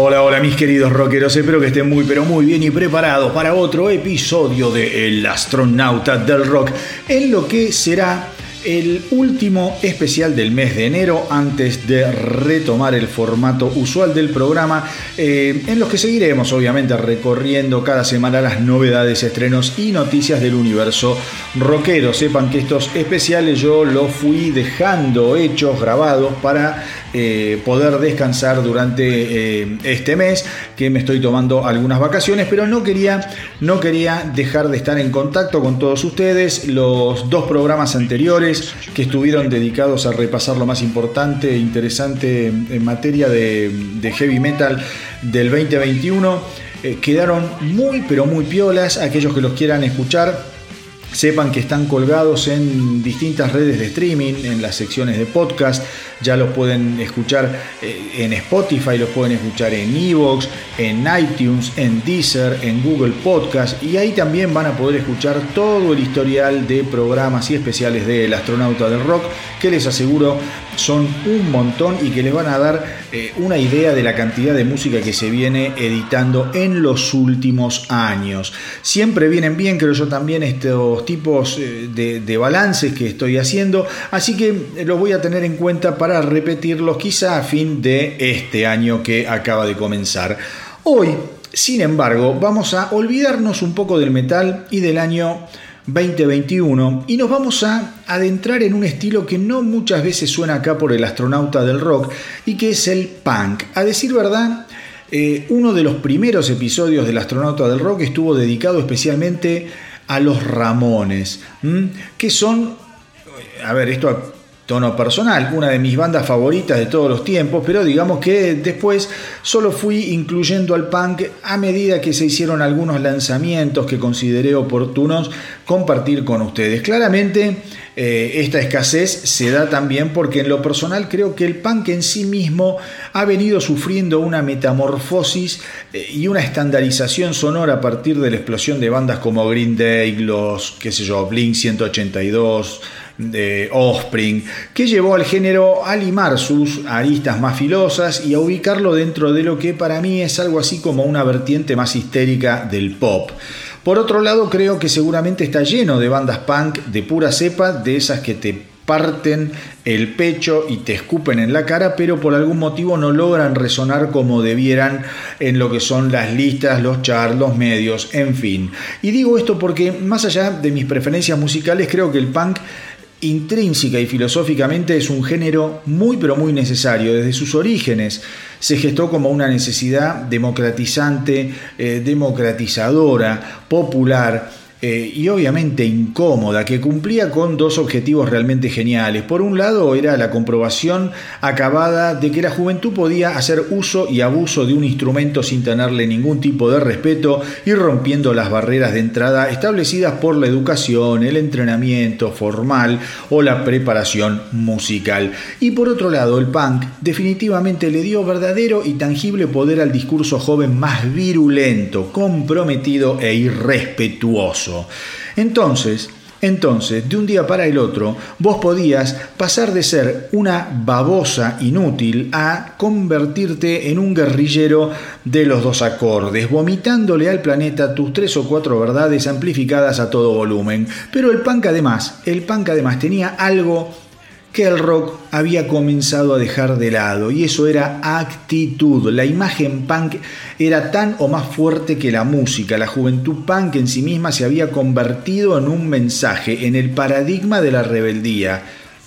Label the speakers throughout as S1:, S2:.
S1: Hola, hola mis queridos rockeros, espero que estén muy pero muy bien y preparados para otro episodio de El astronauta del rock, en lo que será el último especial del mes de enero antes de retomar el formato usual del programa eh, en los que seguiremos obviamente recorriendo cada semana las novedades, estrenos y noticias del universo rockero. Sepan que estos especiales yo los fui dejando hechos, grabados para eh, poder descansar durante eh, este mes que me estoy tomando algunas vacaciones, pero no quería, no quería dejar de estar en contacto con todos ustedes. Los dos programas anteriores que estuvieron dedicados a repasar lo más importante e interesante en materia de, heavy metal del 2021 eh, quedaron muy pero muy piolas. Aquellos que los quieran escuchar Sepan que están colgados en distintas redes de streaming, en las secciones de podcast. Ya los pueden escuchar eh, en Spotify, los pueden escuchar en Evox, en iTunes, en Deezer, en Google Podcast. Y ahí también van a poder escuchar todo el historial de programas y especiales del astronauta del rock, que les aseguro son un montón y que les van a dar eh, una idea de la cantidad de música que se viene editando en los últimos años. Siempre vienen bien, creo yo, también estos tipos eh, de, balances que estoy haciendo, así que los voy a tener en cuenta para repetirlos quizá a fin de este año que acaba de comenzar. Hoy, sin embargo, vamos a olvidarnos un poco del metal y del año 2021 y nos vamos a adentrar en un estilo que no muchas veces suena acá por el astronauta del rock y que es el punk. A decir verdad, eh, uno de los primeros episodios del astronauta del rock estuvo dedicado especialmente a los Ramones, que son, a ver, esto tono personal, una de mis bandas favoritas de todos los tiempos, pero digamos que después solo fui incluyendo al punk a medida que se hicieron algunos lanzamientos que consideré oportunos compartir con ustedes. Claramente eh, esta escasez se da también porque en lo personal creo que el punk en sí mismo ha venido sufriendo una metamorfosis eh, y una estandarización sonora a partir de la explosión de bandas como Green Day, los, qué sé yo, Blink 182, de Offspring, que llevó al género a limar sus aristas más filosas y a ubicarlo dentro de lo que para mí es algo así como una vertiente más histérica del pop. Por otro lado, creo que seguramente está lleno de bandas punk de pura cepa, de esas que te parten el pecho y te escupen en la cara, pero por algún motivo no logran resonar como debieran en lo que son las listas, los charts, los medios, en fin. Y digo esto porque más allá de mis preferencias musicales, creo que el punk intrínseca y filosóficamente es un género muy pero muy necesario. Desde sus orígenes se gestó como una necesidad democratizante, eh, democratizadora, popular, eh, y obviamente incómoda, que cumplía con dos objetivos realmente geniales. Por un lado era la comprobación acabada de que la juventud podía hacer uso y abuso de un instrumento sin tenerle ningún tipo de respeto y rompiendo las barreras de entrada establecidas por la educación, el entrenamiento formal o la preparación musical. Y por otro lado, el punk definitivamente le dio verdadero y tangible poder al discurso joven más virulento, comprometido e irrespetuoso. Entonces, entonces, de un día para el otro, vos podías pasar de ser una babosa inútil a convertirte en un guerrillero de los dos acordes, vomitándole al planeta tus tres o cuatro verdades amplificadas a todo volumen. Pero el punk además, el punk además tenía algo que el rock había comenzado a dejar de lado y eso era actitud. La imagen punk era tan o más fuerte que la música. La juventud punk en sí misma se había convertido en un mensaje, en el paradigma de la rebeldía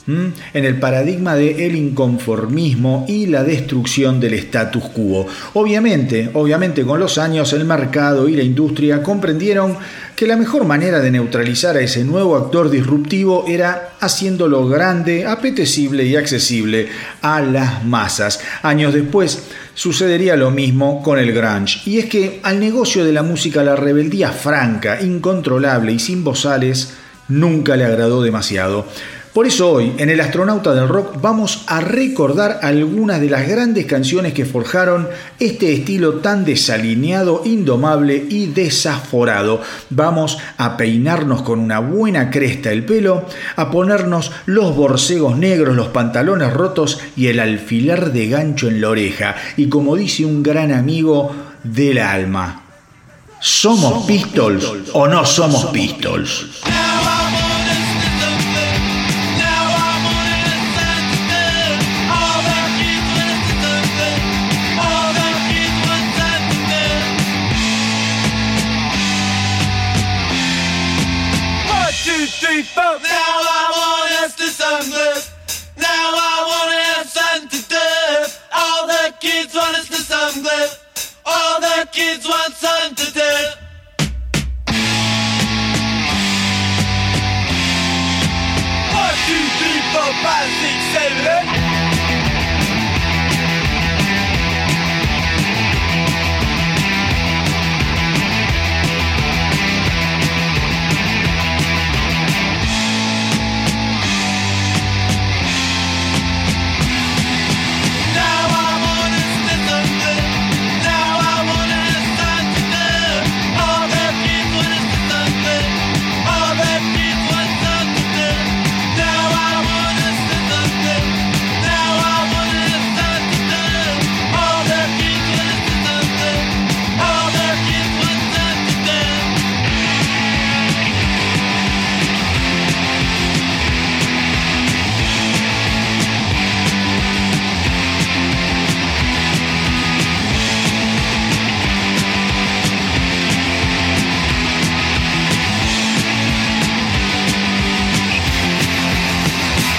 S1: en el paradigma el inconformismo y la destrucción del status quo. Obviamente, obviamente con los años el mercado y la industria comprendieron que la mejor manera de neutralizar a ese nuevo actor disruptivo era haciéndolo grande, apetecible y accesible a las masas. Años después sucedería lo mismo con el grunge, y es que al negocio de la música la rebeldía franca, incontrolable y sin bozales nunca le agradó demasiado. Por eso hoy, en El Astronauta del Rock, vamos a recordar algunas de las grandes canciones que forjaron este estilo tan desalineado, indomable y desaforado. Vamos a peinarnos con una buena cresta el pelo, a ponernos los borcegos negros, los pantalones rotos y el alfiler de gancho en la oreja. Y como dice un gran amigo del alma, ¿somos Pistols o no somos Pistols?
S2: Kids want is to sungliff. All the kids want sun to death. One, two, three, four, five, six, seven, eight.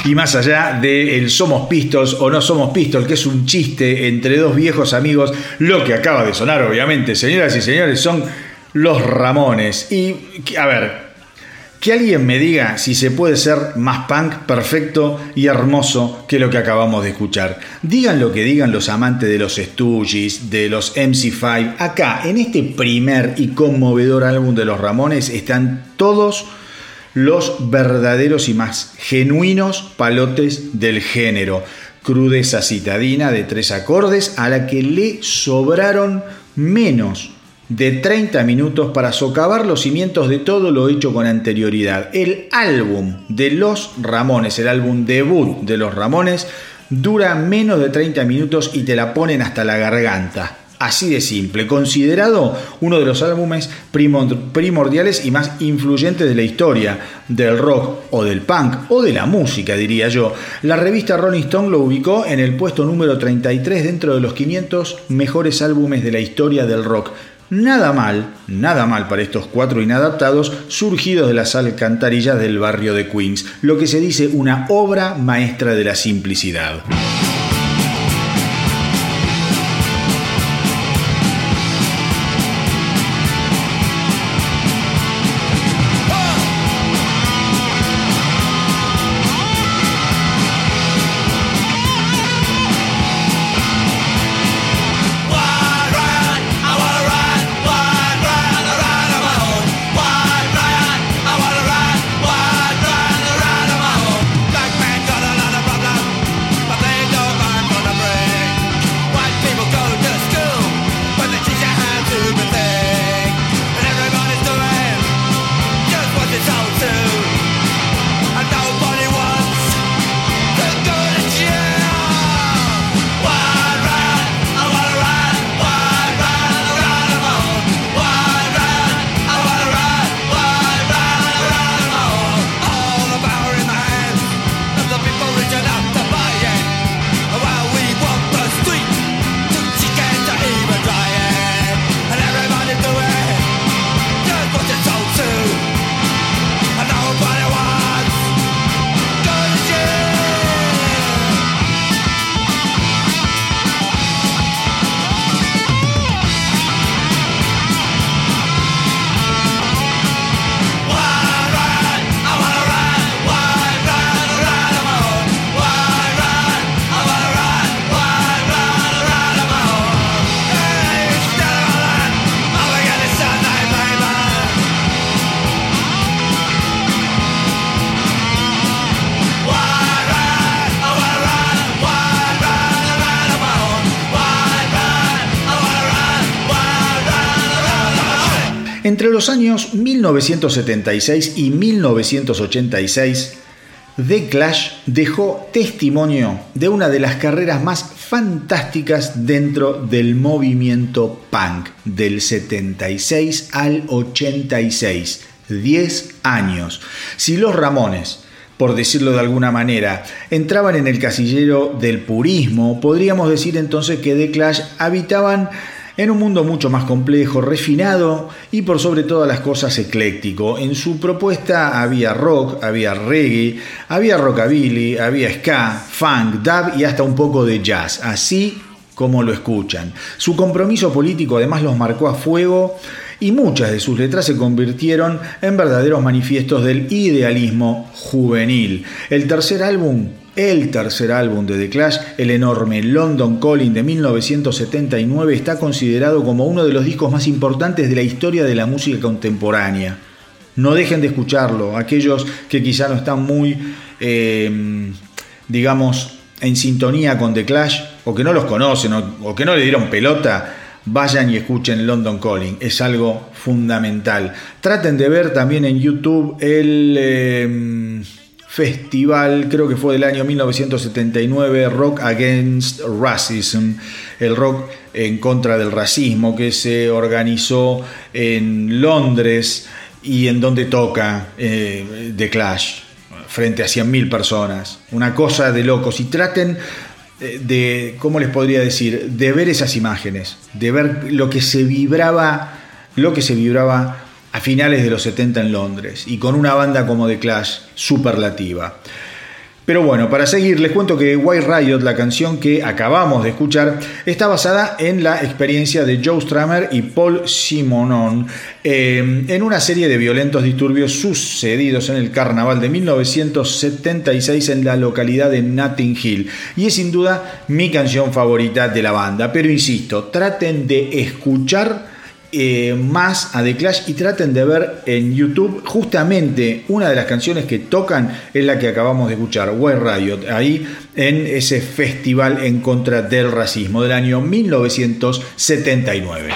S1: Y más allá de el somos Pistols o no somos Pistols, que es un chiste entre dos viejos amigos, lo que acaba de sonar, obviamente, señoras y señores, son los Ramones. Y, a ver, que alguien me diga si se puede ser más punk, perfecto y hermoso que lo que acabamos de escuchar. Digan lo que digan los amantes de los Stooges, de los MC5. Acá, en este primer y conmovedor álbum de los Ramones, están todos los verdaderos y más genuinos palotes del género. Crudeza citadina de tres acordes a la que le sobraron menos de 30 minutos para socavar los cimientos de todo lo hecho con anterioridad. El álbum de los Ramones, el álbum debut de los Ramones, dura menos de 30 minutos y te la ponen hasta la garganta. Así de simple, considerado uno de los álbumes primordiales y más influyentes de la historia del rock o del punk o de la música, diría yo. La revista Rolling Stone lo ubicó en el puesto número 33 dentro de los 500 mejores álbumes de la historia del rock. Nada mal, nada mal para estos cuatro inadaptados surgidos de las alcantarillas del barrio de Queens, lo que se dice una obra maestra de la simplicidad. Entre los años 1976 y 1986, The Clash dejó testimonio de una de las carreras más fantásticas dentro del movimiento punk del 76 al 86. 10 años. Si los Ramones por decirlo de alguna manera, entraban en el casillero del purismo, podríamos decir entonces que The Clash habitaban en un mundo mucho más complejo, refinado y por sobre todas las cosas ecléctico. En su propuesta había rock, había reggae, había rockabilly, había ska, funk, dub y hasta un poco de jazz, así como lo escuchan. Su compromiso político además los marcó a fuego y muchas de sus letras se convirtieron en verdaderos manifiestos del idealismo juvenil. El tercer álbum, el tercer álbum de The Clash, el enorme London Calling de 1979, está considerado como uno de los discos más importantes de la historia de la música contemporánea. No dejen de escucharlo, aquellos que quizá no están muy, eh, digamos, en sintonía con The Clash, o que no los conocen, o que no le dieron pelota, vayan y escuchen London Calling, es algo fundamental. Traten de ver también en YouTube el em, festival, creo que fue del año 1979, Rock Against Racism, el rock en contra del racismo que se organizó en Londres y en donde toca eh, The Clash frente a 100.000 personas. Una cosa de locos. Y traten eh, de, ¿cómo les podría decir? De ver esas imágenes, de ver lo que se vibraba, lo que se vibraba a finales de los 70 en Londres y con una banda como The Clash superlativa. Pero bueno, para seguir, les cuento que White Riot, la canción que acabamos de escuchar, está basada en la experiencia de Joe Stramer y Paul Simonon eh, en una serie de violentos disturbios sucedidos en el carnaval de 1976 en la localidad de Notting Hill. Y es sin duda mi canción favorita de la banda. Pero insisto, traten de escuchar eh, más a The Clash y traten de ver en YouTube justamente una de las canciones que tocan es la que acabamos de escuchar, White Riot, ahí en ese festival en contra del racismo del año 1979.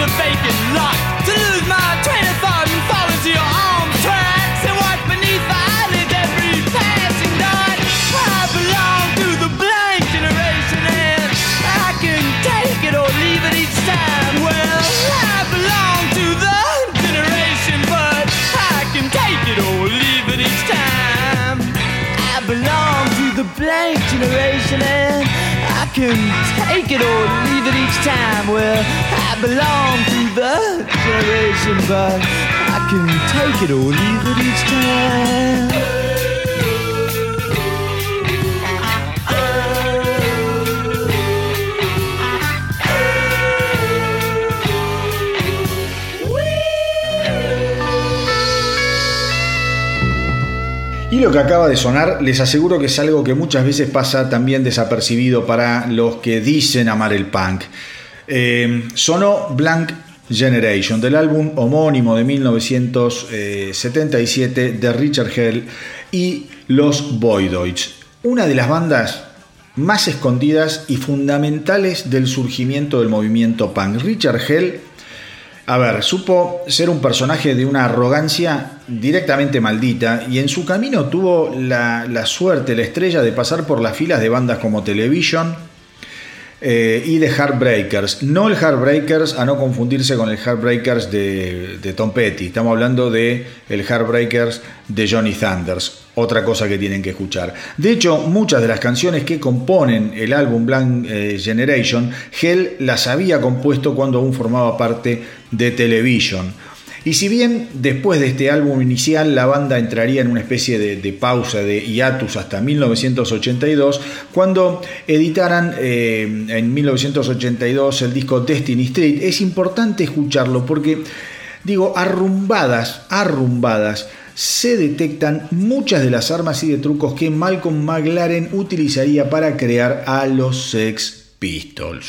S2: The bacon.
S3: can take it or leave it each time. Well, I belong to the generation, but I can take it or leave it each time. Lo que acaba de sonar, les aseguro que es algo que muchas veces pasa también desapercibido para los que dicen amar el punk. Eh, sonó Blank Generation, del álbum homónimo de 1977 de Richard Hell y los Voidoids, una de las bandas más escondidas y fundamentales del surgimiento del movimiento punk. Richard Hell, a ver, supo ser un personaje de una arrogancia directamente maldita y en su camino tuvo la, la suerte, la estrella de pasar por las filas de bandas como Television, eh, y de Heartbreakers. No el Heartbreakers, a no confundirse con el Heartbreakers de, de Tom Petty. Estamos hablando de el Heartbreakers de Johnny Thunders. Otra cosa que tienen que escuchar. De hecho, muchas de las canciones que componen el álbum Blank eh, Generation, Hell las había compuesto cuando aún formaba parte de Television. Y si bien después de este álbum inicial la banda entraría en una especie de, pausa, de hiatus hasta 1982, cuando editaran eh, en 1982 el disco Destiny Street, es importante escucharlo porque, digo, arrumbadas, arrumbadas, se detectan muchas de las armas y de trucos que Malcolm McLaren utilizaría para crear a los Sex Pistols.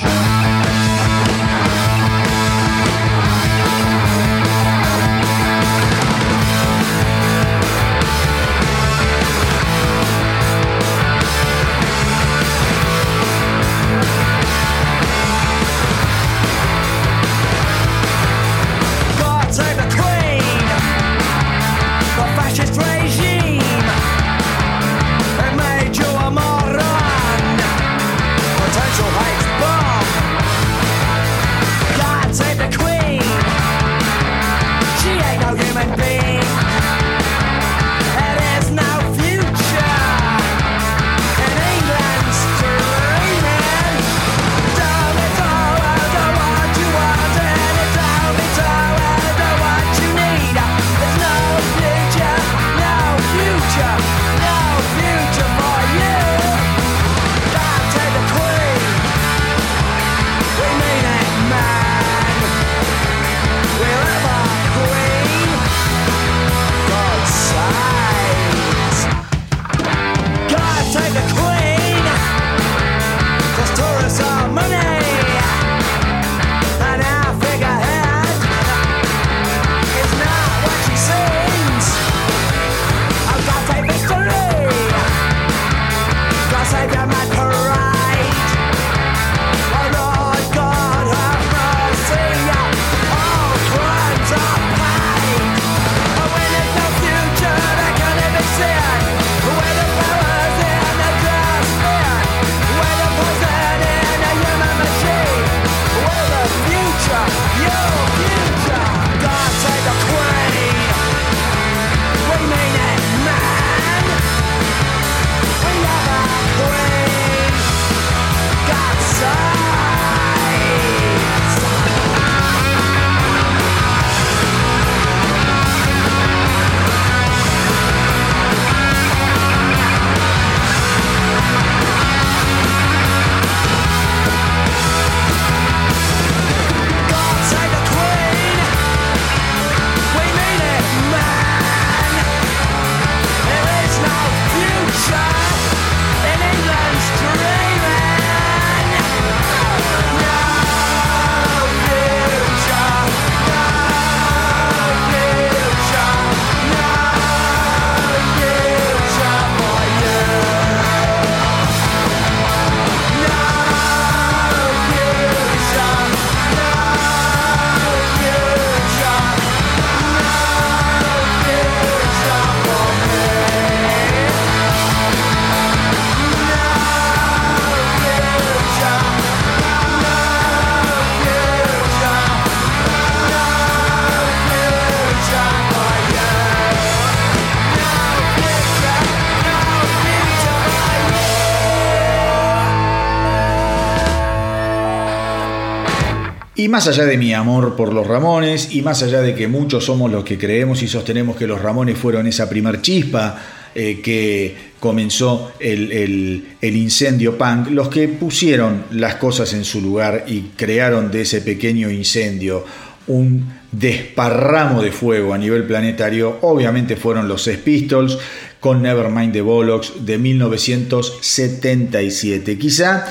S3: Más allá de mi amor por los Ramones, y más allá de que muchos somos los que creemos y sostenemos que los Ramones fueron esa primer chispa eh, que comenzó el, incendio punk, los que pusieron las cosas en su lugar y crearon de ese pequeño incendio
S1: un desparramo de fuego a nivel planetario, obviamente fueron los Sex Pistols con Nevermind the Bollocks de 1977. Quizá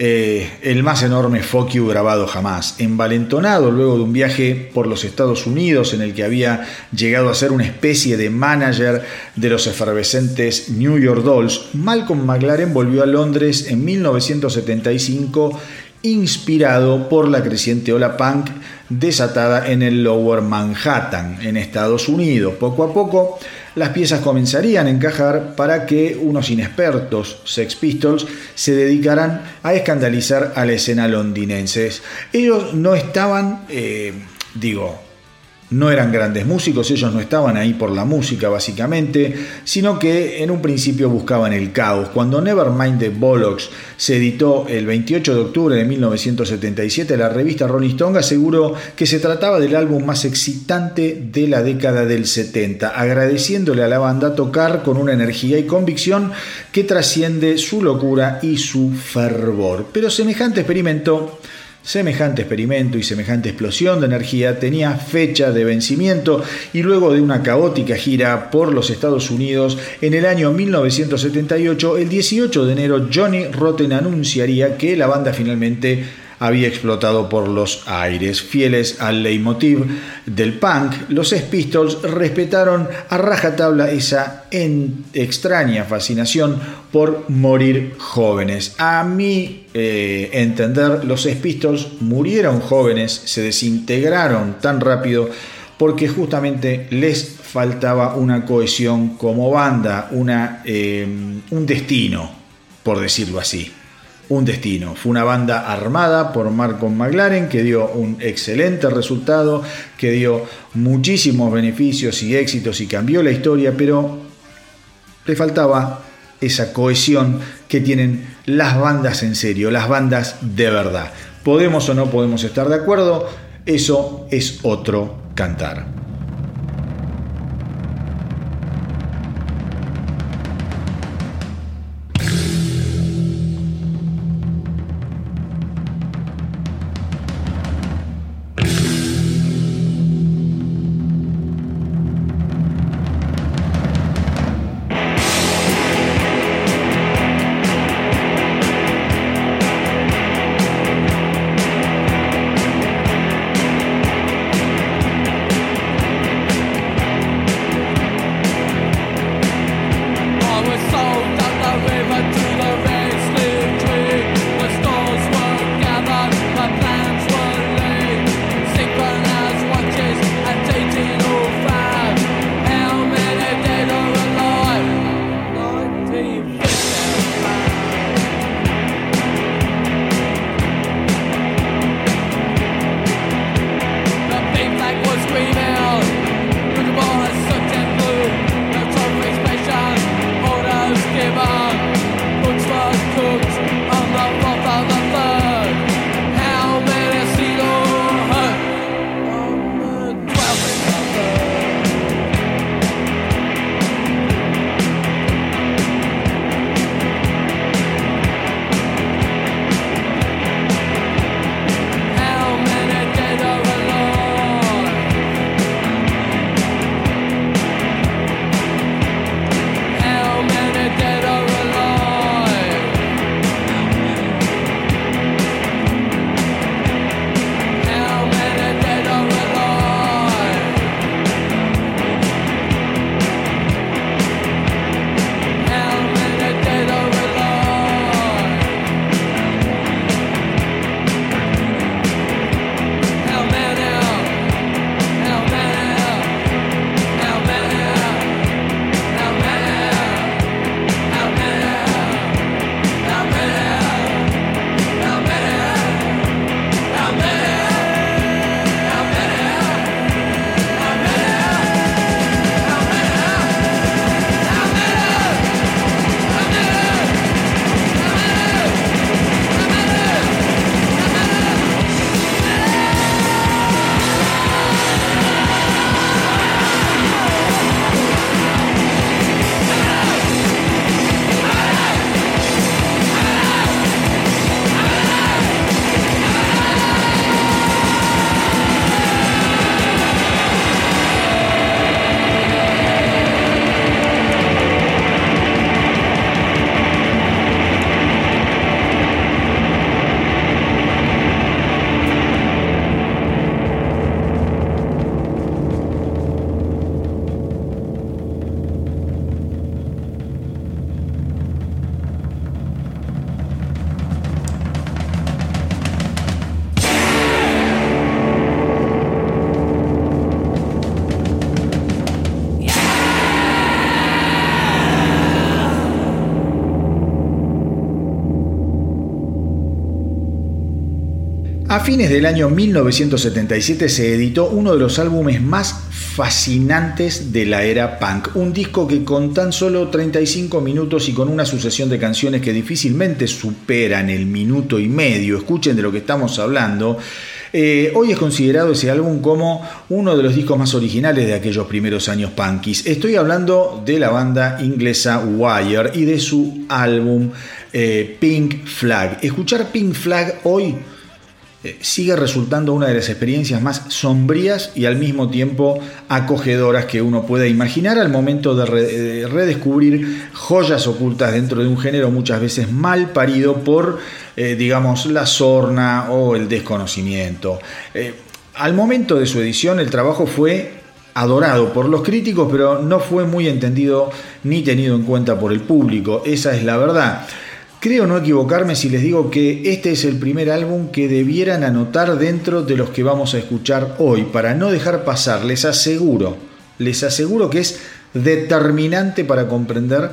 S1: eh, el más enorme fuck grabado jamás. Envalentonado luego de un viaje por los Estados Unidos en el que había llegado a ser una especie de manager de los efervescentes New York Dolls, Malcolm McLaren volvió a Londres en 1975 inspirado por la creciente ola punk desatada en el Lower Manhattan, en Estados Unidos. Poco a poco, las piezas comenzarían a encajar para que unos inexpertos Sex Pistols se dedicaran a escandalizar a la escena londinense. Ellos no estaban, eh, digo, no eran grandes músicos, ellos no estaban ahí por la música básicamente, sino que en un principio buscaban el caos. Cuando Nevermind the Bollocks se editó el 28 de octubre de 1977, la revista Rolling Stone aseguró que se trataba del álbum más excitante de la década del 70, agradeciéndole a la banda tocar con una energía y convicción que trasciende su locura y su fervor. Pero semejante experimento Semejante experimento y semejante explosión de energía tenía fecha de vencimiento y luego de una caótica gira por los Estados Unidos en el año 1978, el 18 de enero Johnny Rotten anunciaría que la banda finalmente había explotado por los aires. Fieles al leitmotiv del punk, los Sex Pistols respetaron a rajatabla esa extraña fascinación por morir jóvenes. A mi eh, entender, los Sex Pistols murieron jóvenes, se desintegraron tan rápido porque justamente les faltaba una cohesión como banda, una, eh, un destino, por decirlo así un destino. Fue una banda armada por Marco McLaren que dio un excelente resultado, que dio muchísimos beneficios y éxitos y cambió la historia, pero le faltaba esa cohesión que tienen las bandas en serio, las bandas de verdad. Podemos o no podemos estar de acuerdo, eso es otro cantar. Fines del año 1977 se editó uno de los álbumes más fascinantes de la era punk, un disco que con tan solo 35 minutos y con una sucesión de canciones que difícilmente superan el minuto y medio, escuchen de lo que estamos hablando, eh, hoy es considerado ese álbum como uno de los discos más originales de aquellos primeros años punkies. Estoy hablando de la banda inglesa Wire y de su álbum eh, Pink Flag. Escuchar Pink Flag hoy sigue resultando una de las experiencias más sombrías y al mismo tiempo acogedoras que uno pueda imaginar al momento de redescubrir joyas ocultas dentro de un género muchas veces mal parido por, eh, digamos, la sorna o el desconocimiento. Eh, al momento de su edición el trabajo fue adorado por los críticos, pero no fue muy entendido ni tenido en cuenta por el público, esa es la verdad. Creo no equivocarme si les digo que este es el primer álbum que debieran anotar dentro de los que vamos a escuchar hoy, para no dejar pasar, les aseguro, les aseguro que es determinante para comprender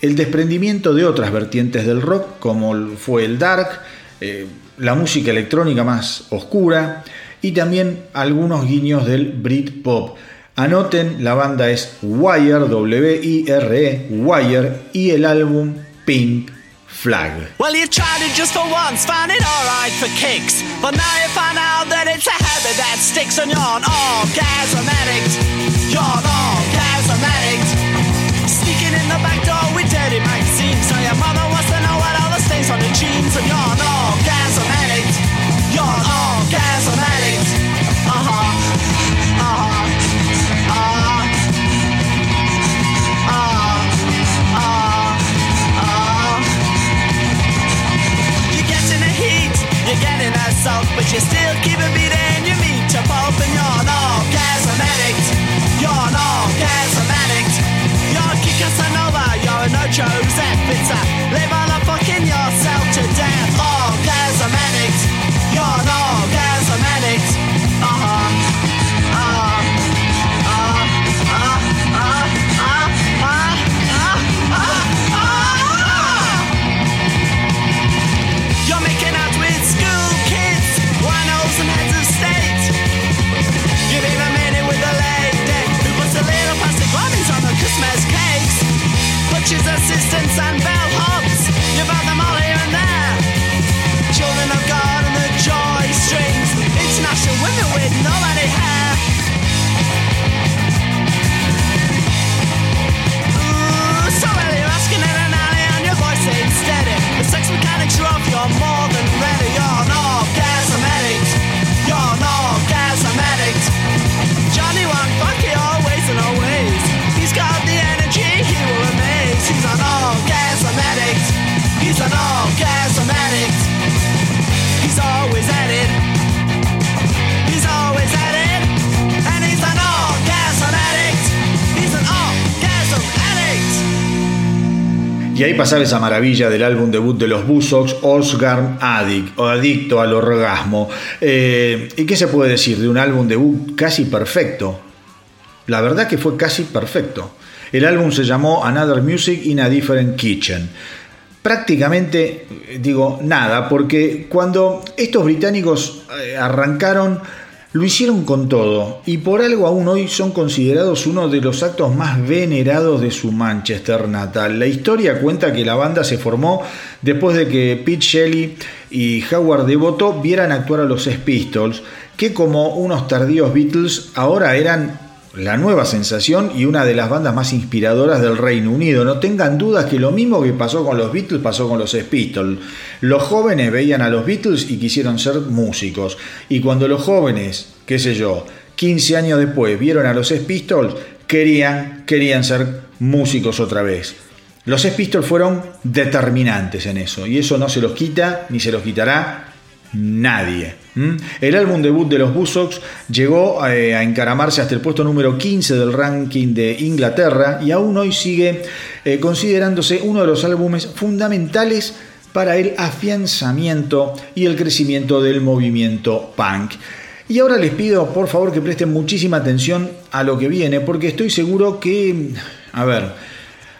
S1: el desprendimiento de otras vertientes del rock, como fue el dark, eh, la música electrónica más oscura y también algunos guiños del Britpop. Anoten, la banda es Wire, W-I-R-E, Wire, y el álbum Pink flag.
S3: Well, you tried it just for once, found it alright for kicks. But now you find out that it's a habit that sticks and you're an orgasm addict. You're an You're getting assault, but you still keep a beating. You meet to pulp and you're an orgasm addict. You're an orgasm addict. You're a Casanova, you're a no Joseph. It's a live on a fucking yourself to death.
S1: bitches ahí pasaba esa maravilla del álbum debut de los Buzzcocks, Osgarm Addict, o Adicto al Orgasmo. Eh, ¿Y qué se puede decir de un álbum debut casi perfecto? La verdad que fue casi perfecto. El álbum se llamó Another Music in a Different Kitchen. Prácticamente digo nada, porque cuando estos británicos eh, arrancaron, lo hicieron con todo, y por algo aún hoy son considerados uno de los actos más venerados de su Manchester natal. La historia cuenta que la banda se formó después de que Pete Shelley y Howard Devoto vieran actuar a los Pistols, que como unos tardíos Beatles ahora eran la nueva sensación y una de las bandas más inspiradoras del Reino Unido. No tengan dudas que lo mismo que pasó con los Beatles pasó con los Pistols. Los jóvenes veían a los Beatles y quisieron ser músicos. Y cuando los jóvenes, qué sé yo, 15 años después vieron a los Pistols, querían, querían ser músicos otra vez. Los Pistols fueron determinantes en eso y eso no se los quita ni se los quitará nadie. El álbum debut de los Buzzcocks llegó eh, a encaramarse hasta el puesto número 15 del ranking de Inglaterra y aún hoy sigue eh, considerándose uno de los álbumes fundamentales para el afianzamiento y el crecimiento del movimiento punk. Y ahora les pido por favor que presten muchísima atención a lo que viene porque estoy seguro que, a ver,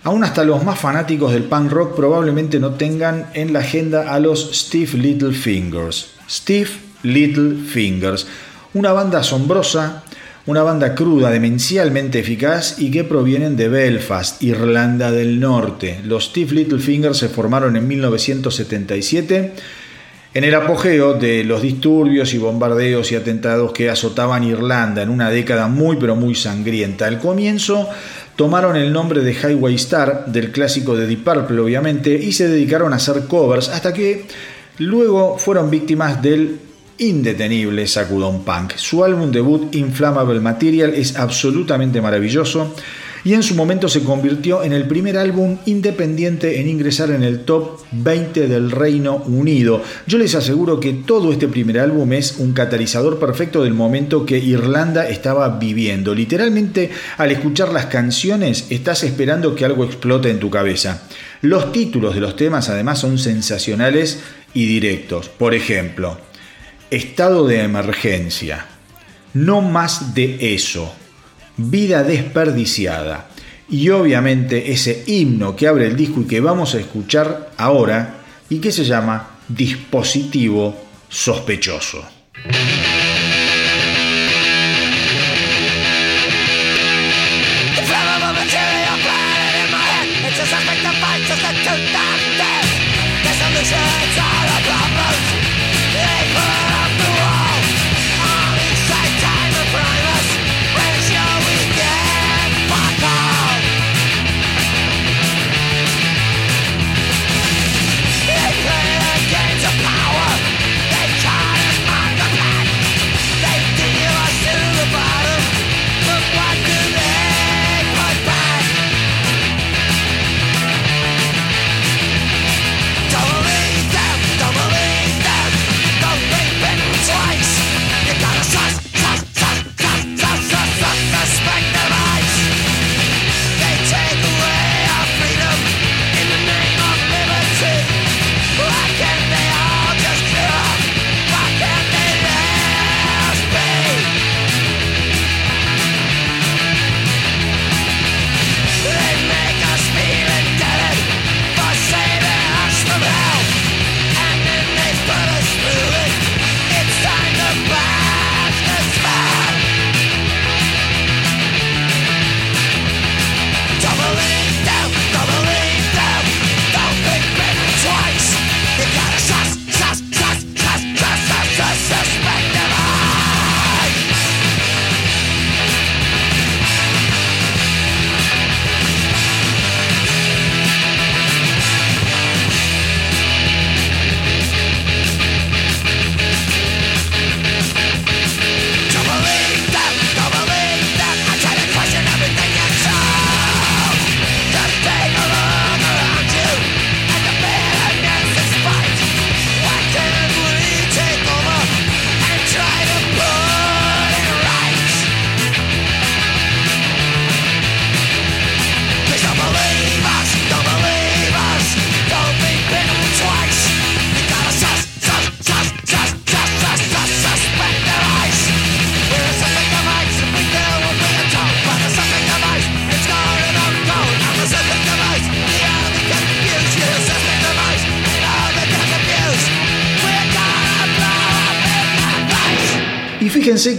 S1: Aún hasta los más fanáticos del punk rock probablemente no tengan en la agenda a los Steve Little Fingers. Steve Little Fingers. Una banda asombrosa, una banda cruda, demencialmente eficaz y que provienen de Belfast, Irlanda del Norte. Los Steve Little Fingers se formaron en 1977 en el apogeo de los disturbios y bombardeos y atentados que azotaban Irlanda en una década muy pero muy sangrienta. Al comienzo tomaron el nombre de Highway Star, del clásico de Deep Purple obviamente, y se dedicaron a hacer covers hasta que luego fueron víctimas del indetenible sacudón punk. Su álbum debut Inflammable Material es absolutamente maravilloso y en su momento se convirtió en el primer álbum independiente en ingresar en el top 20 del Reino Unido. Yo les aseguro que todo este primer álbum es un catalizador perfecto del momento que Irlanda estaba viviendo. Literalmente, al escuchar las canciones, estás esperando que algo explote en tu cabeza. Los títulos de los temas además son sensacionales y directos. Por ejemplo, Estado de emergencia. No más de eso vida desperdiciada. Y obviamente ese himno que abre el disco y que vamos a escuchar ahora y que se llama Dispositivo Sospechoso.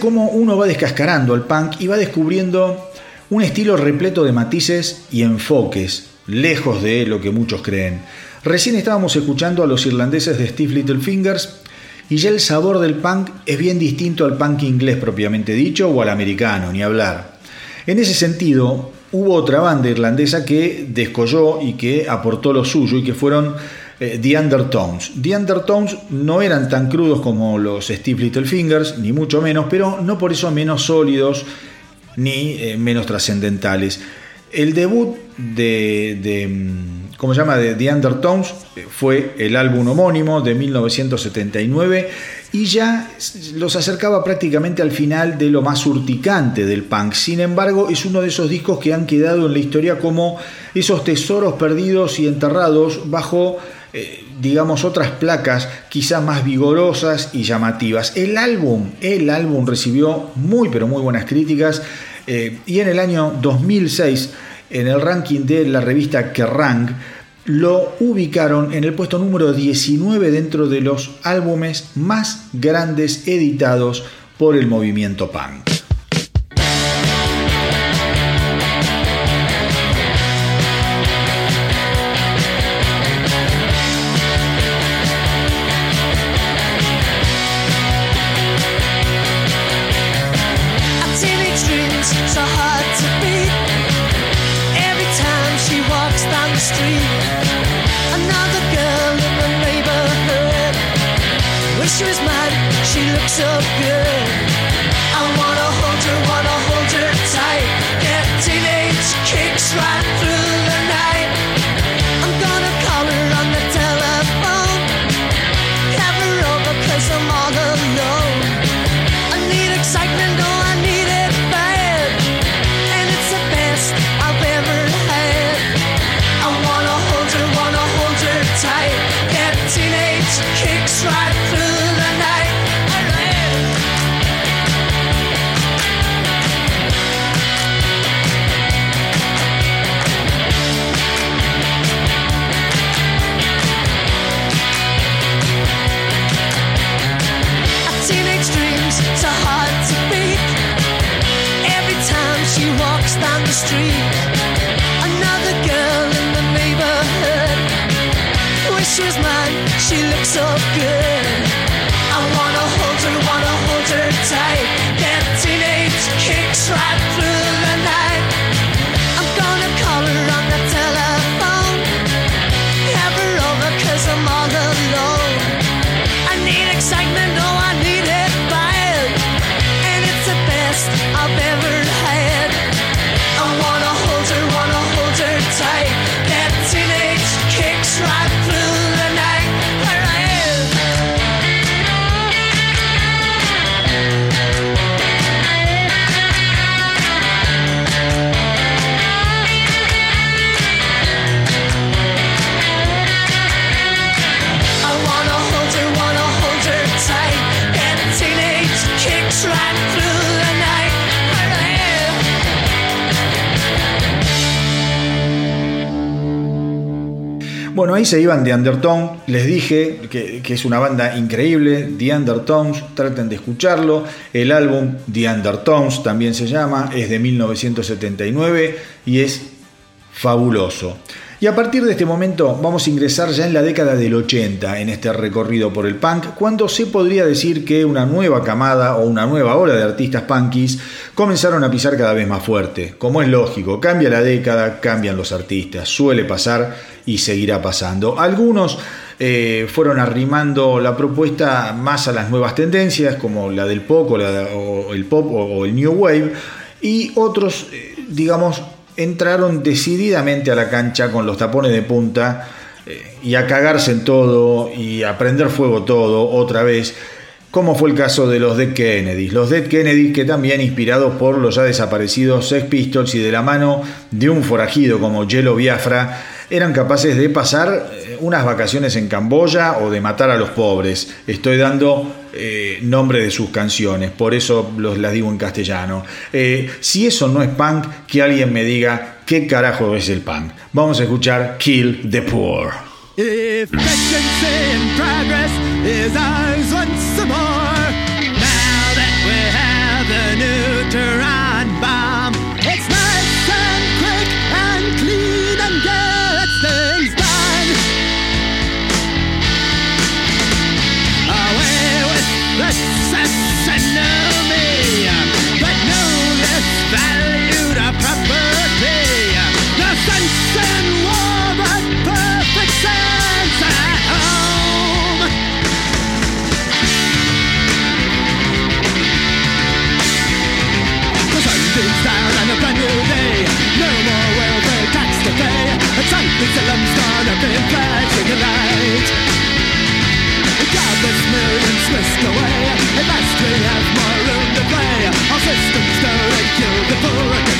S1: Cómo uno va descascarando al punk y va descubriendo un estilo repleto de matices y enfoques, lejos de lo que muchos creen. Recién estábamos escuchando a los irlandeses de Steve Littlefingers y ya el sabor del punk es bien distinto al punk inglés propiamente dicho o al americano, ni hablar. En ese sentido, hubo otra banda irlandesa que descolló y que aportó lo suyo y que fueron eh, The Undertones. The Undertones no eran tan crudos como los Steve Littlefingers, ni mucho menos, pero no por eso menos sólidos ni eh, menos trascendentales. El debut de, de, mm, ¿cómo se llama? de The Undertones eh, fue el álbum homónimo de 1979 y ya los acercaba prácticamente al final de lo más urticante del punk. Sin embargo, es uno de esos discos que han quedado en la historia como esos tesoros perdidos y enterrados bajo eh, digamos, otras placas quizá más vigorosas y llamativas. El álbum, el álbum recibió muy pero muy buenas críticas eh, y en el año 2006, en el ranking de la revista Kerrang, lo ubicaron en el puesto número 19 dentro de los álbumes más grandes editados por el movimiento punk. Bueno, ahí se iban The Undertone. Les dije que, es una banda increíble. The Undertones, traten de escucharlo. El álbum The Undertones también se llama, es de 1979 y es fabuloso. Y a partir de este momento vamos a ingresar ya en la década del 80 en este recorrido por el punk, cuando se podría decir que una nueva camada o una nueva ola de artistas punkies comenzaron a pisar cada vez más fuerte. Como es lógico, cambia la década, cambian los artistas, suele pasar y seguirá pasando. Algunos eh, fueron arrimando la propuesta más a las nuevas tendencias, como la del pop o, el pop o, el new wave, y otros, eh, digamos, entraron decididamente a la cancha con los tapones de punta eh, y a cagarse en todo y a prender fuego todo otra vez, como fue el caso de los Dead Kennedys. Los Dead Kennedys que también inspirados por los ya desaparecidos Sex Pistols y de la mano de un forajido como Yellow Biafra, eran capaces de pasar eh, unas vacaciones en Camboya o de matar a los pobres. Estoy dando eh, nombre de sus canciones, por eso los, las digo en castellano. Eh, si eso no es punk, que alguien me diga qué carajo es el punk. Vamos a escuchar Kill the Poor.
S4: whisked away. It must be have more room to play. Our systems to regulate the poor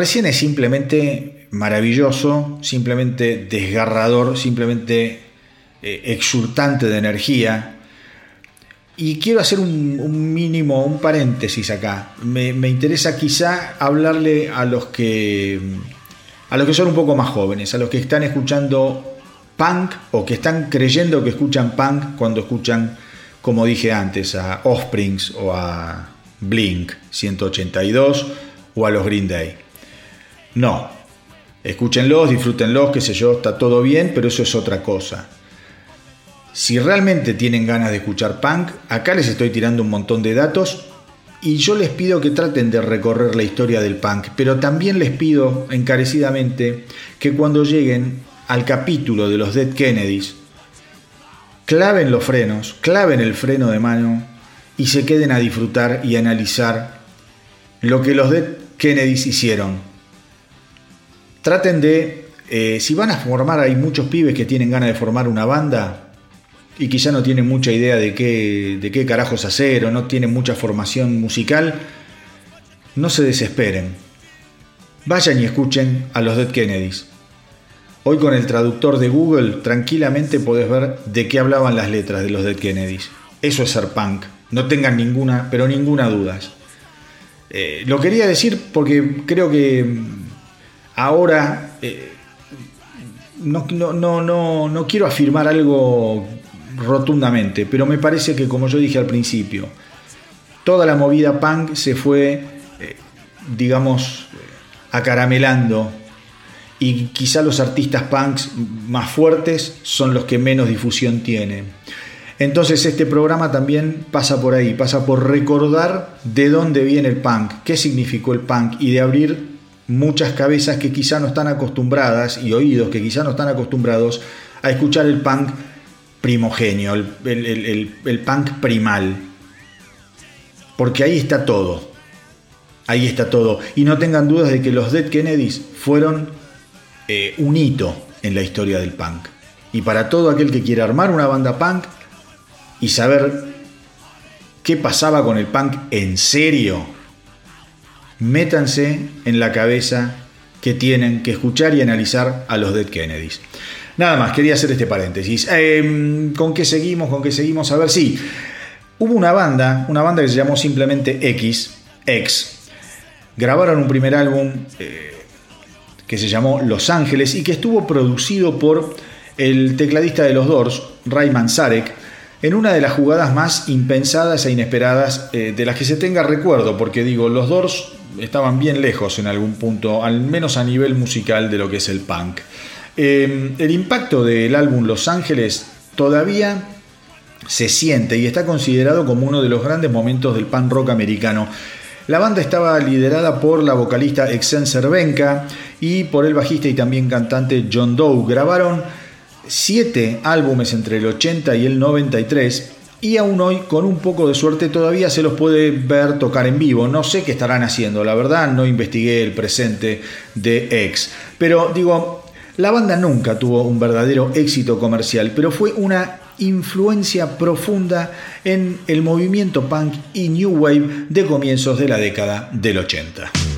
S1: recién es simplemente maravilloso, simplemente desgarrador, simplemente eh, exultante de energía. Y quiero hacer un, mínimo, un paréntesis acá. Me, me interesa quizá hablarle a los que a los que son un poco más jóvenes, a los que están escuchando punk o que están creyendo que escuchan punk cuando escuchan, como dije antes, a Offsprings o a Blink 182 o a los Green Day. No, escúchenlos, disfrútenlos, qué sé yo, está todo bien, pero eso es otra cosa. Si realmente tienen ganas de escuchar punk, acá les estoy tirando un montón de datos y yo les pido que traten de recorrer la historia del punk, pero también les pido encarecidamente que cuando lleguen al capítulo de los Dead Kennedys, claven los frenos, claven el freno de mano y se queden a disfrutar y analizar lo que los Dead Kennedys hicieron. Traten de, eh, si van a formar, hay muchos pibes que tienen ganas de formar una banda y quizá no tienen mucha idea de qué, de qué carajos hacer o no tienen mucha formación musical, no se desesperen. Vayan y escuchen a los Dead Kennedys. Hoy con el traductor de Google tranquilamente podés ver de qué hablaban las letras de los Dead Kennedys. Eso es ser punk. No tengan ninguna, pero ninguna duda. Eh, lo quería decir porque creo que ahora eh, no, no, no, no, quiero afirmar algo rotundamente, pero me parece que como yo dije al principio, toda la movida punk se fue, eh, digamos, acaramelando y quizá los artistas punks más fuertes son los que menos difusión tienen. Entonces este programa también pasa por ahí, pasa por recordar de dónde viene el punk, qué significó el punk y de abrir muchas cabezas que quizá no están acostumbradas y oídos que quizá no están acostumbrados a escuchar el punk primogenio, el, punk primal. Porque ahí está todo. Ahí está todo. Y no tengan dudas de que los Dead Kennedys fueron eh, un hito en la historia del punk. Y para todo aquel que quiera armar una banda punk y saber qué pasaba con el punk en serio, métanse en la cabeza que tienen que escuchar y analizar a los Dead Kennedys. Nada más, quería hacer este paréntesis. Eh, ¿Con qué seguimos? ¿Con qué seguimos? A ver, sí. Hubo una banda, una banda que se llamó simplemente X, X. Grabaron un primer álbum eh, que se llamó Los Ángeles y que estuvo producido por el tecladista de los Doors, Ray Manzarek, en una de las jugadas más impensadas e inesperadas eh, de las que se tenga recuerdo, porque digo, los Doors estaban bien lejos en algún punto, al menos a nivel musical de lo que es el punk. Eh, el impacto del álbum Los Ángeles todavía se siente y está considerado como uno de los grandes momentos del punk rock americano. La banda estaba liderada por la vocalista Exen Cervenka y por el bajista y también cantante John Doe. Grabaron siete álbumes entre el 80 y el 93 y aún hoy con un poco de suerte todavía se los puede ver tocar en vivo. No sé qué estarán haciendo, la verdad no investigué el presente de X. Pero digo, la banda nunca tuvo un verdadero éxito comercial, pero fue una influencia profunda en el movimiento punk y new wave de comienzos de la década del 80.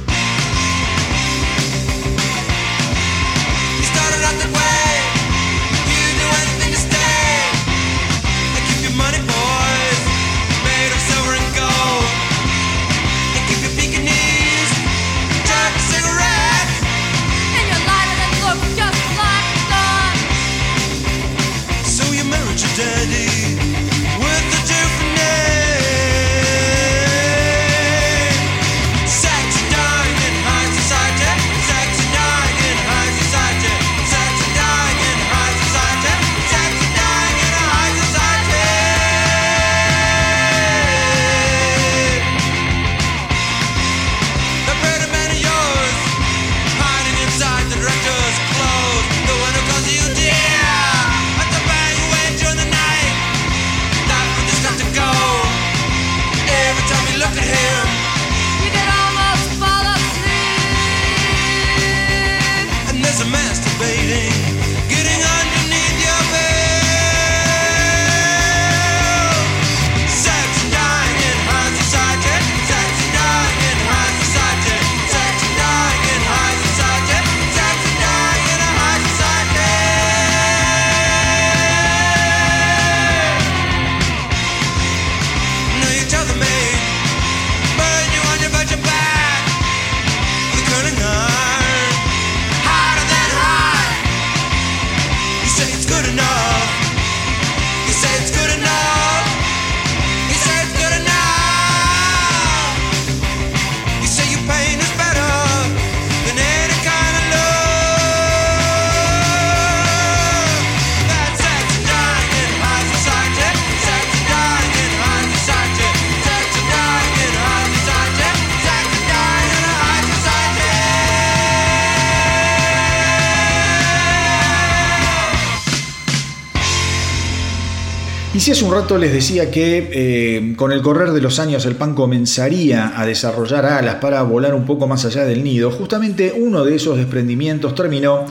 S1: Si hace un rato les decía que eh, con el correr de los años el pan comenzaría a desarrollar alas para volar un poco más allá del nido, justamente uno de esos desprendimientos terminó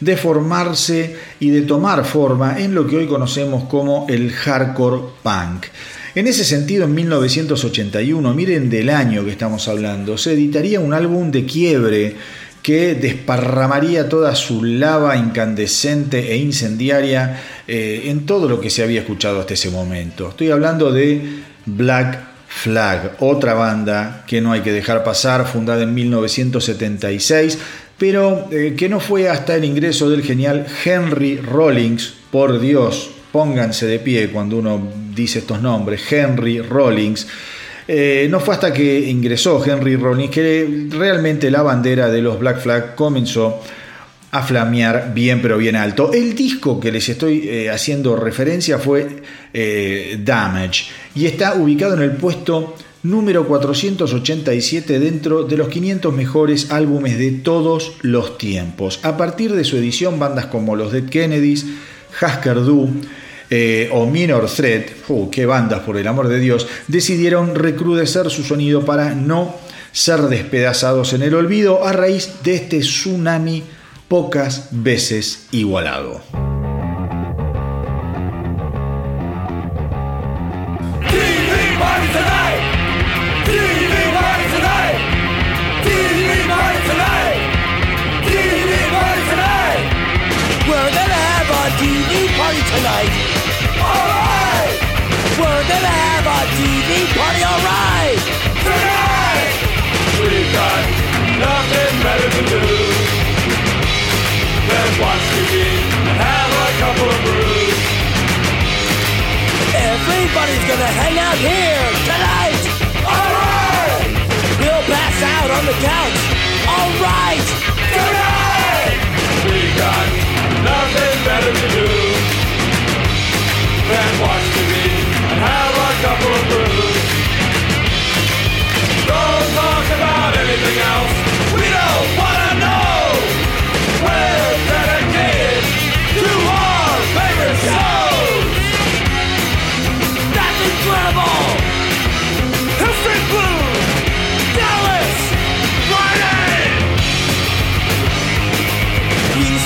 S1: de formarse y de tomar forma en lo que hoy conocemos como el hardcore punk. En ese sentido, en 1981, miren del año que estamos hablando, se editaría un álbum de quiebre que desparramaría toda su lava incandescente e incendiaria eh, en todo lo que se había escuchado hasta ese momento. Estoy hablando de Black Flag, otra banda que no hay que dejar pasar, fundada en 1976, pero eh, que no fue hasta el ingreso del genial Henry Rollins, por Dios, pónganse de pie cuando uno dice estos nombres, Henry Rollins, eh, no fue hasta que ingresó Henry Rollins que realmente la bandera de los Black Flag comenzó a flamear bien pero bien alto. El disco que les estoy eh, haciendo referencia fue eh, Damage y está ubicado en el puesto número 487 dentro de los 500 mejores álbumes de todos los tiempos. A partir de su edición, bandas como los Dead Kennedys, Husker Du, eh, o Minor Threat, uh, qué bandas por el amor de Dios, decidieron recrudecer su sonido para no ser despedazados en el olvido a raíz de este tsunami pocas veces igualado.
S2: Tonight! TV party, alright. Tonight! We've got nothing better to do than watch TV and have a couple of brews.
S3: Everybody's gonna hang out here tonight.
S2: Alright!
S3: We'll pass out on the couch. Alright.
S2: Tonight! We got nothing better to do than watch TV Don't talk about anything else. We don't wanna know. We're dedicated to our favorite shows.
S3: That's incredible. Dallas.
S2: Friday.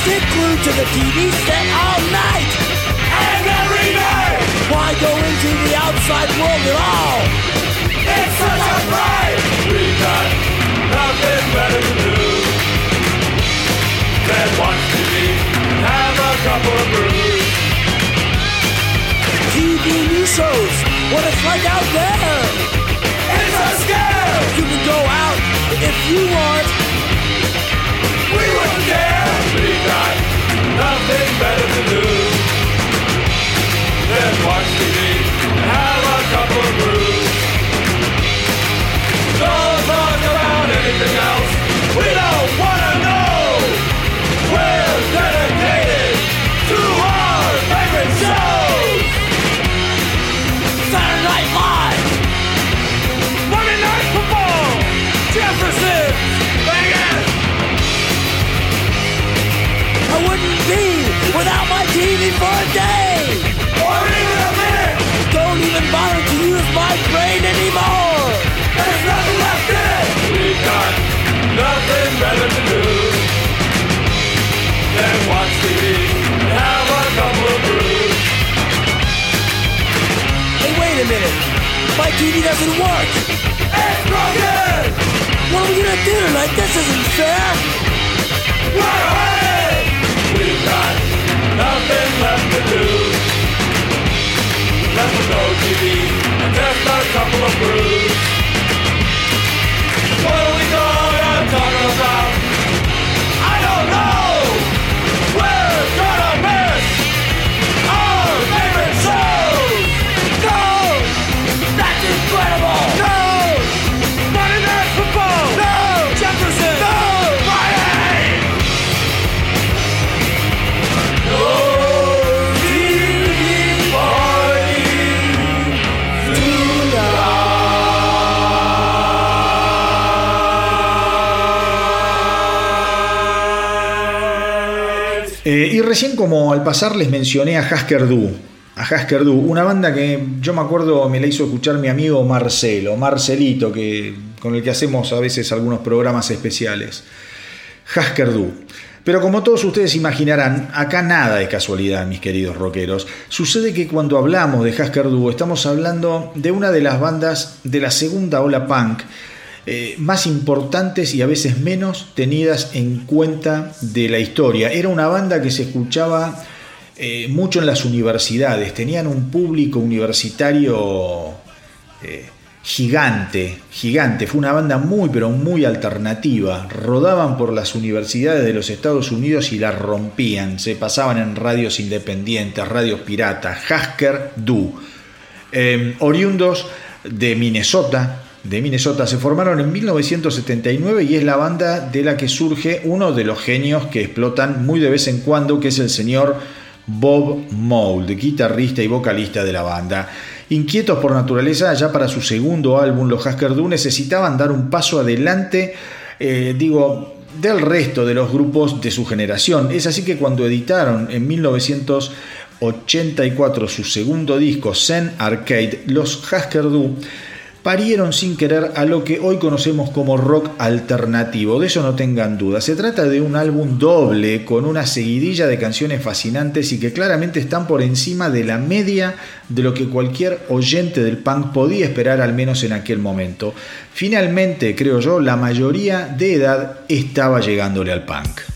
S3: Stick glued to the TV set all night. Why go into the outside world at all?
S2: it's such a fright. We got nothing better to do than watch TV have a couple of brews.
S3: TV news shows. What it's like out there.
S2: It's a scare.
S3: You can go out if you want.
S2: We wouldn't care. We got nothing better to do
S3: without my TV for a day.
S2: TV
S3: doesn't work.
S2: It's broken.
S3: What are we gonna do tonight? This isn't fair.
S2: Right away. We've got nothing left to do. Left with no TV and just a couple of brews.
S1: Recién como al pasar les mencioné a Husker Du. A Husker Du, una banda que yo me acuerdo me la hizo escuchar mi amigo Marcelo, Marcelito, que, con el que hacemos a veces algunos programas especiales. Husker Du. Pero como todos ustedes imaginarán, acá nada de casualidad, mis queridos rockeros. Sucede que cuando hablamos de Husker Du estamos hablando de una de las bandas de la segunda ola punk eh, más importantes y a veces menos tenidas en cuenta de la historia. Era una banda que se escuchaba eh, mucho en las universidades, tenían un público universitario eh, gigante, gigante. Fue una banda muy, pero muy alternativa. Rodaban por las universidades de los Estados Unidos y las rompían. Se pasaban en radios independientes, radios piratas. Husker Du. Eh, oriundos de Minnesota, de Minnesota se formaron en 1979 y es la banda de la que surge uno de los genios que explotan muy de vez en cuando, que es el señor Bob Mould, guitarrista y vocalista de la banda. Inquietos por naturaleza, ya para su segundo álbum, los Husker necesitaban dar un paso adelante, eh, digo, del resto de los grupos de su generación. Es así que cuando editaron en 1984 su segundo disco, Zen Arcade, los Husker parieron sin querer a lo que hoy conocemos como rock alternativo. De eso no tengan duda. Se trata de un álbum doble con una seguidilla de canciones fascinantes y que claramente están por encima de la media de lo que cualquier oyente del punk podía esperar al menos en aquel momento. Finalmente, creo yo, la mayoría de edad estaba llegándole al punk.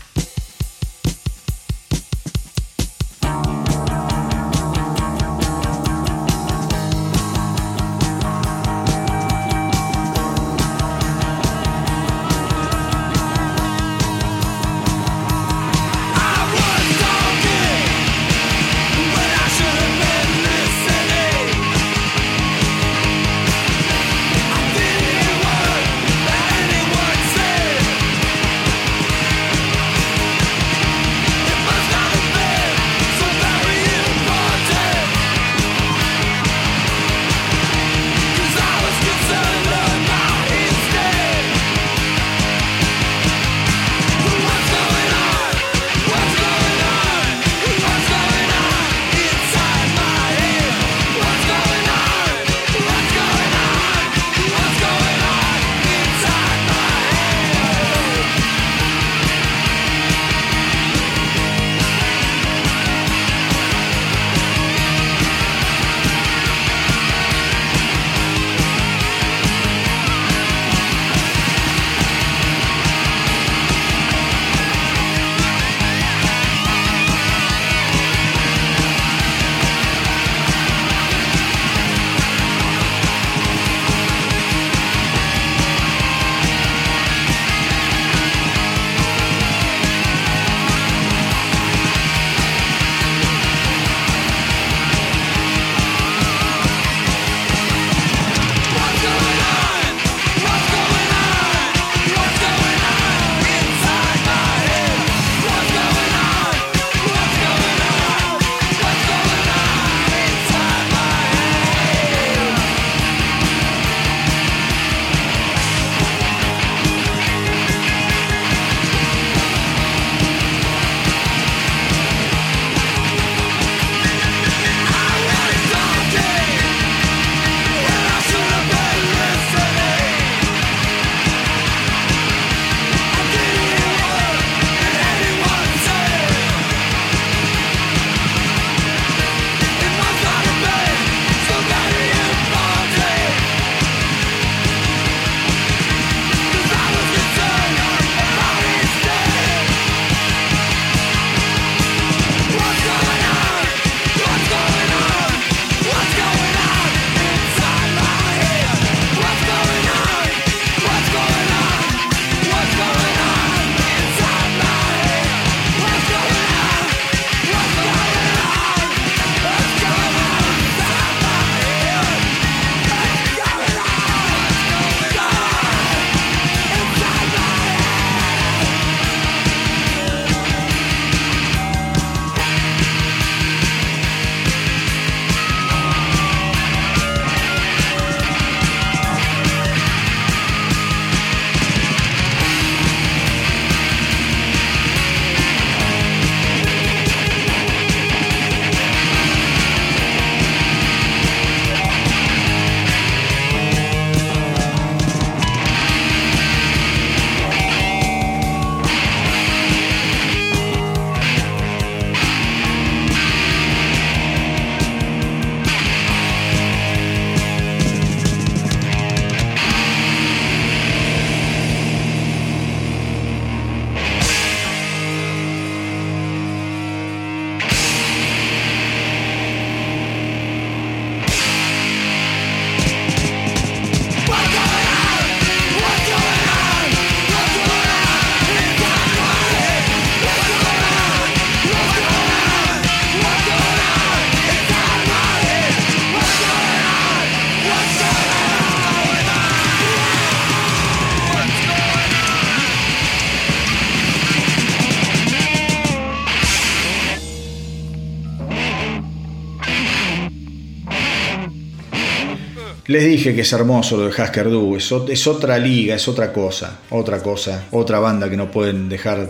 S1: Les dije que es hermoso lo de Husker Du, es otra liga, es otra cosa, otra cosa, otra banda que no pueden dejar,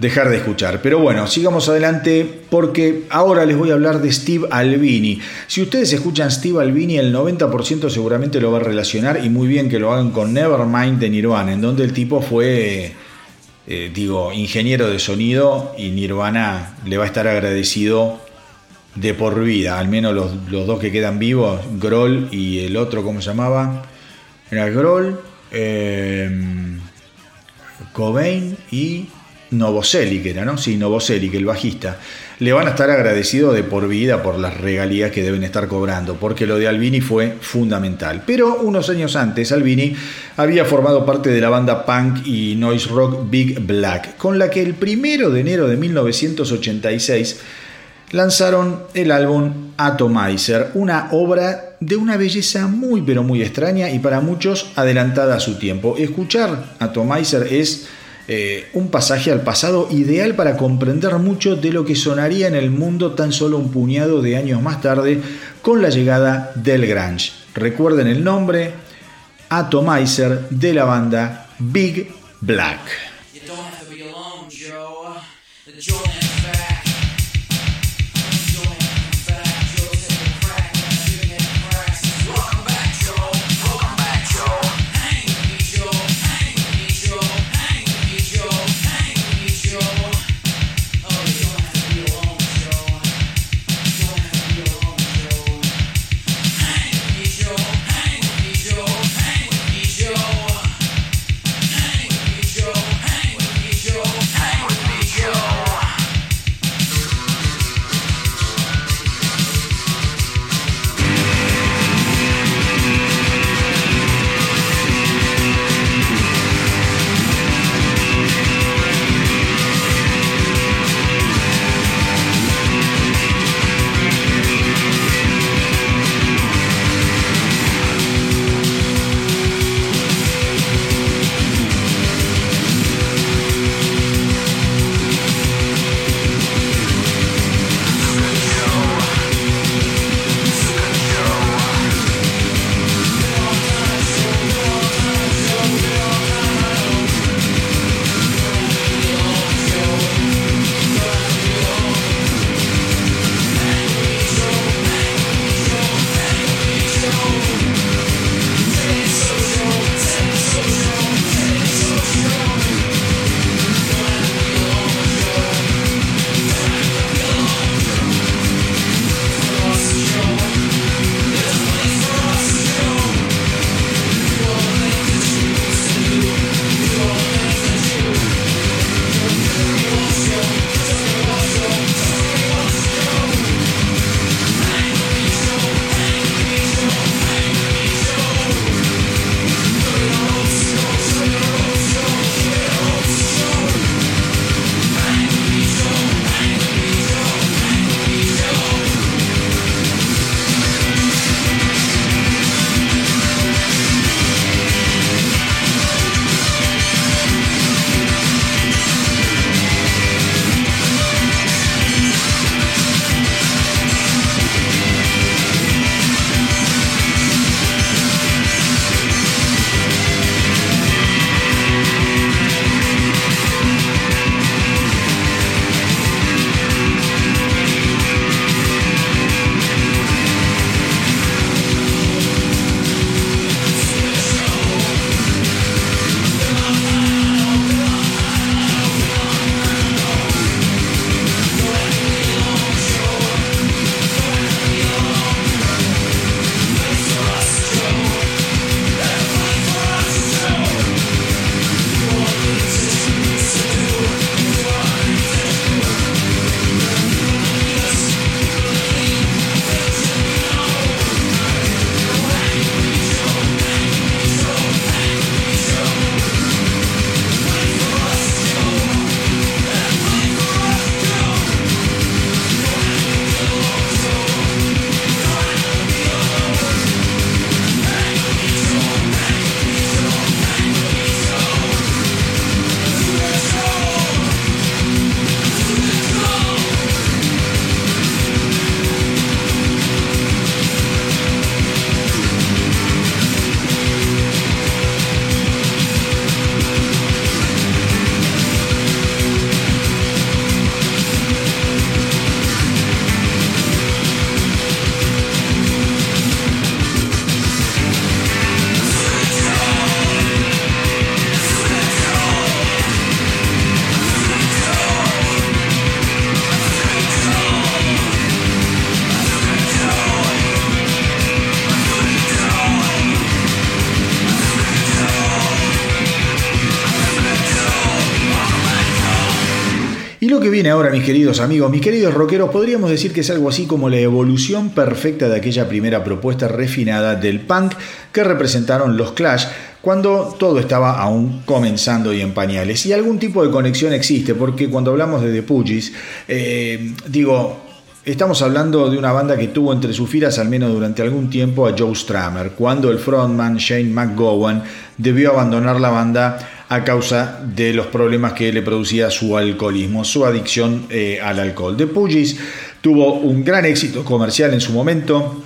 S1: dejar de escuchar. Pero bueno, sigamos adelante porque ahora les voy a hablar de Steve Albini. Si ustedes escuchan Steve Albini, el 90% seguramente lo va a relacionar y muy bien que lo hagan con Nevermind de Nirvana, en donde el tipo fue, eh, digo, ingeniero de sonido y Nirvana le va a estar agradecido de por vida, al menos los, los dos que quedan vivos, Grohl y el otro, ¿cómo se llamaba? Era Grohl, eh, Cobain y Novoselic era, ¿no? Sí, Novoselic, el bajista. Le van a estar agradecidos de por vida por las regalías que deben estar cobrando, porque lo de Albini fue fundamental. Pero unos años antes, Albini había formado parte de la banda punk y noise rock Big Black, con la que el primero de enero de 1986 lanzaron el álbum Atomizer, una obra de una belleza muy pero muy extraña y para muchos adelantada a su tiempo. Escuchar Atomizer es eh, un pasaje al pasado ideal para comprender mucho de lo que sonaría en el mundo tan solo un puñado de años más tarde con la llegada del grunge. Recuerden el nombre Atomizer de la banda Big Black. Ahora, mis queridos amigos, mis queridos rockeros, podríamos decir que es algo así como la evolución perfecta de aquella primera propuesta refinada del punk que representaron los Clash cuando todo estaba aún comenzando y en pañales. Y algún tipo de conexión existe, porque cuando hablamos de The Poogies, eh, digo, Estamos hablando de una banda que tuvo entre sus filas al menos durante algún tiempo a Joe Stramer, cuando el frontman Shane McGowan debió abandonar la banda a causa de los problemas que le producía su alcoholismo, su adicción eh, al alcohol. The Poogies tuvo un gran éxito comercial en su momento,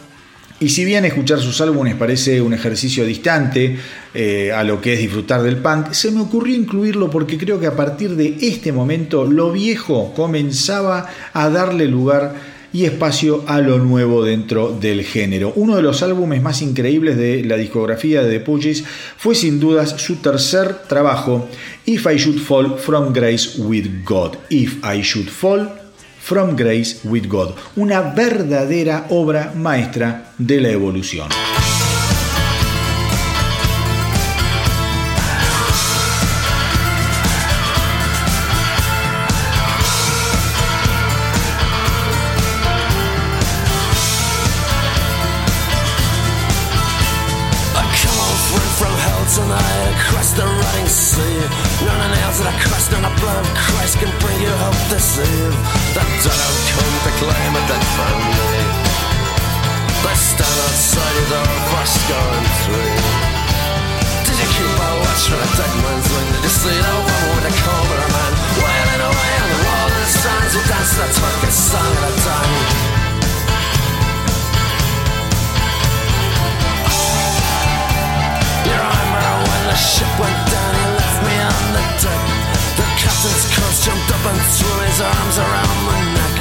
S1: y si bien escuchar sus álbumes parece un ejercicio distante eh, a lo que es disfrutar del punk, se me ocurrió incluirlo porque creo que a partir de este momento lo viejo comenzaba a darle lugar y espacio a lo nuevo dentro del género. Uno de los álbumes más increíbles de la discografía de The Poogies fue sin dudas su tercer trabajo, If I Should Fall From Grace With God. If I Should Fall From Grace with God, una verdadera obra maestra de la evolución.
S5: From tonight across the running sea. None of nails that I crushed on the blood of Christ can bring you hope this eve. The dead have come to claim a dead family. They stand outside your door, fast going through. Did you keep a watch for a dead man's wing? Did you see the one with a cobra man wailing away on the wall and the sands? You danced the Turkish song at a time. The ship went down, he left me on the deck. The captain's curse jumped up and threw his arms around my neck.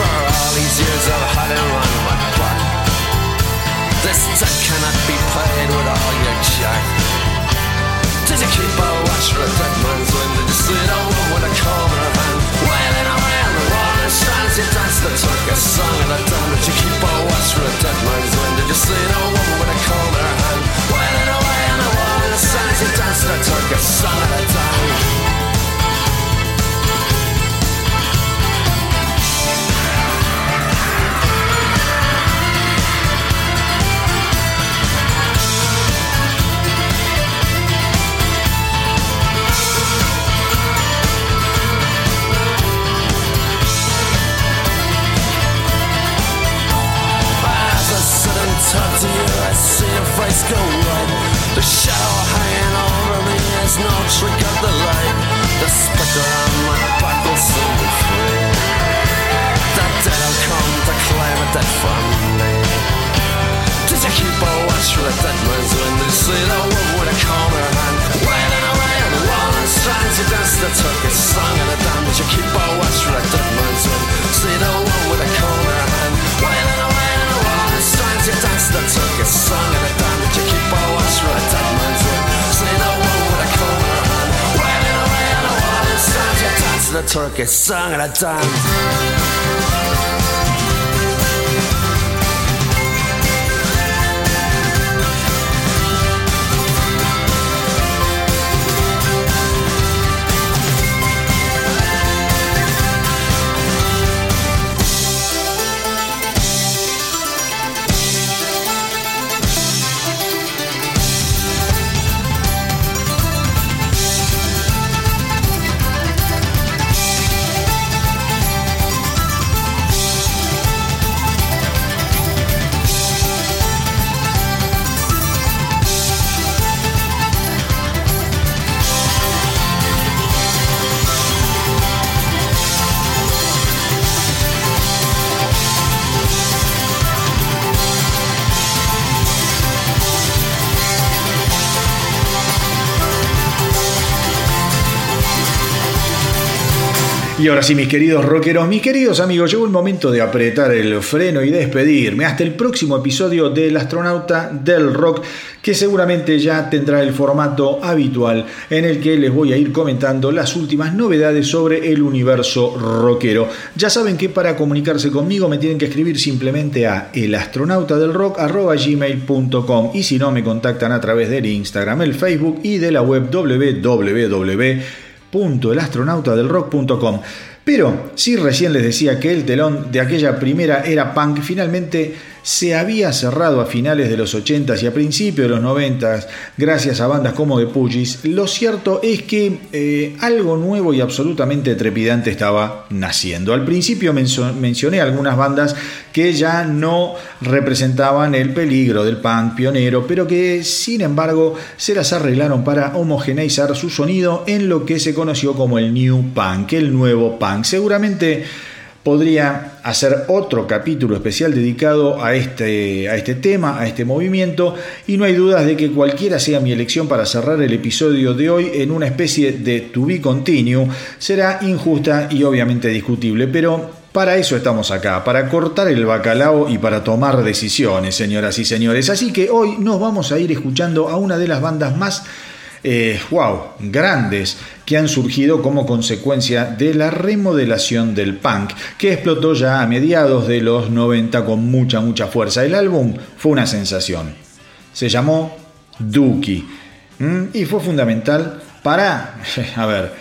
S5: For all these years I've had him on my back. This debt cannot be paid with all your jack. Did you keep a watch for a dead man's wind? Did you the one with a comb in her hand? Wailing away on the rolling strands, you danced the Turkish song of the dawn. Did you keep a watch for a dead man's wind? Did you the woman with a comb in her hand? Wailing the rolling strands, you danced the Turkish song of the dawn. As I sit and talk to you, I see your face go white. Shadow hanging over me has no trick of the light. The specter on my back will soon be free. The dead will come to claim a dead from me. Did you keep a watch for the dead man's? Did see the woman with a her hand? Wailing away on the wall and strands, you danced the Turkish song of the damned. Did you keep a watch for the dead man's wind? See the woman with a in hand? Wailing away on the wall and strands, you danced the Turkish song of the damned. a turkey sung at a dance.
S1: Y ahora sí, mis queridos rockeros, mis queridos amigos, llegó el momento de apretar el freno y despedirme. Hasta el próximo episodio del astronauta del rock, que seguramente ya tendrá el formato habitual en el que les voy a ir comentando las últimas novedades sobre el universo rockero. Ya saben que para comunicarse conmigo me tienen que escribir simplemente a elastronautadelrock.gmail.com y si no me contactan a través del Instagram, el Facebook y de la web www www.elastronautadelrock.com. Pero si recién les decía que el telón de aquella primera era punk, finalmente se había cerrado a finales de los 80s y a principios de los 90s gracias a bandas como The Pugis, lo cierto es que eh, algo nuevo y absolutamente trepidante estaba naciendo. Al principio mencioné algunas bandas que ya no representaban el peligro del punk pionero, pero que sin embargo se las arreglaron para homogeneizar su sonido en lo que se conoció como el New Punk, el nuevo punk. Seguramente podría hacer otro capítulo especial dedicado a este, a este tema, a este movimiento, y no hay dudas de que cualquiera sea mi elección para cerrar el episodio de hoy en una especie de to be continue, será injusta y obviamente discutible, pero para eso estamos acá, para cortar el bacalao y para tomar decisiones, señoras y señores. Así que hoy nos vamos a ir escuchando a una de las bandas más eh, wow, grandes que han surgido como consecuencia de la remodelación del punk, que explotó ya a mediados de los 90 con mucha, mucha fuerza. El álbum fue una sensación. Se llamó Dookie y fue fundamental para, a ver,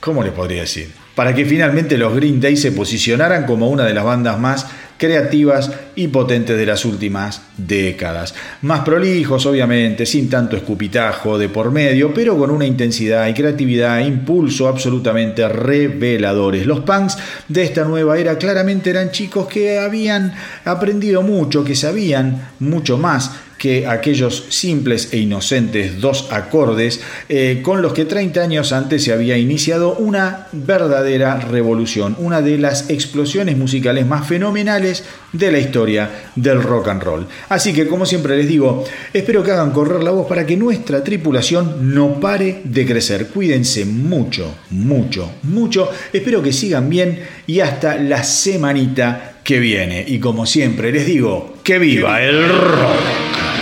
S1: ¿cómo le podría decir? Para que finalmente los Green Day se posicionaran como una de las bandas más creativas y potentes de las últimas décadas. Más prolijos, obviamente, sin tanto escupitajo de por medio, pero con una intensidad y creatividad e impulso absolutamente reveladores. Los punks de esta nueva era claramente eran chicos que habían aprendido mucho, que sabían mucho más que aquellos simples e inocentes dos acordes eh, con los que 30 años antes se había iniciado una verdadera revolución, una de las explosiones musicales más fenomenales de la historia del rock and roll. Así que como siempre les digo, espero que hagan correr la voz para que nuestra tripulación no pare de crecer. Cuídense mucho, mucho, mucho. Espero que sigan bien y hasta la semanita que viene. Y como siempre les digo, que viva el rock.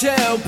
S2: hotel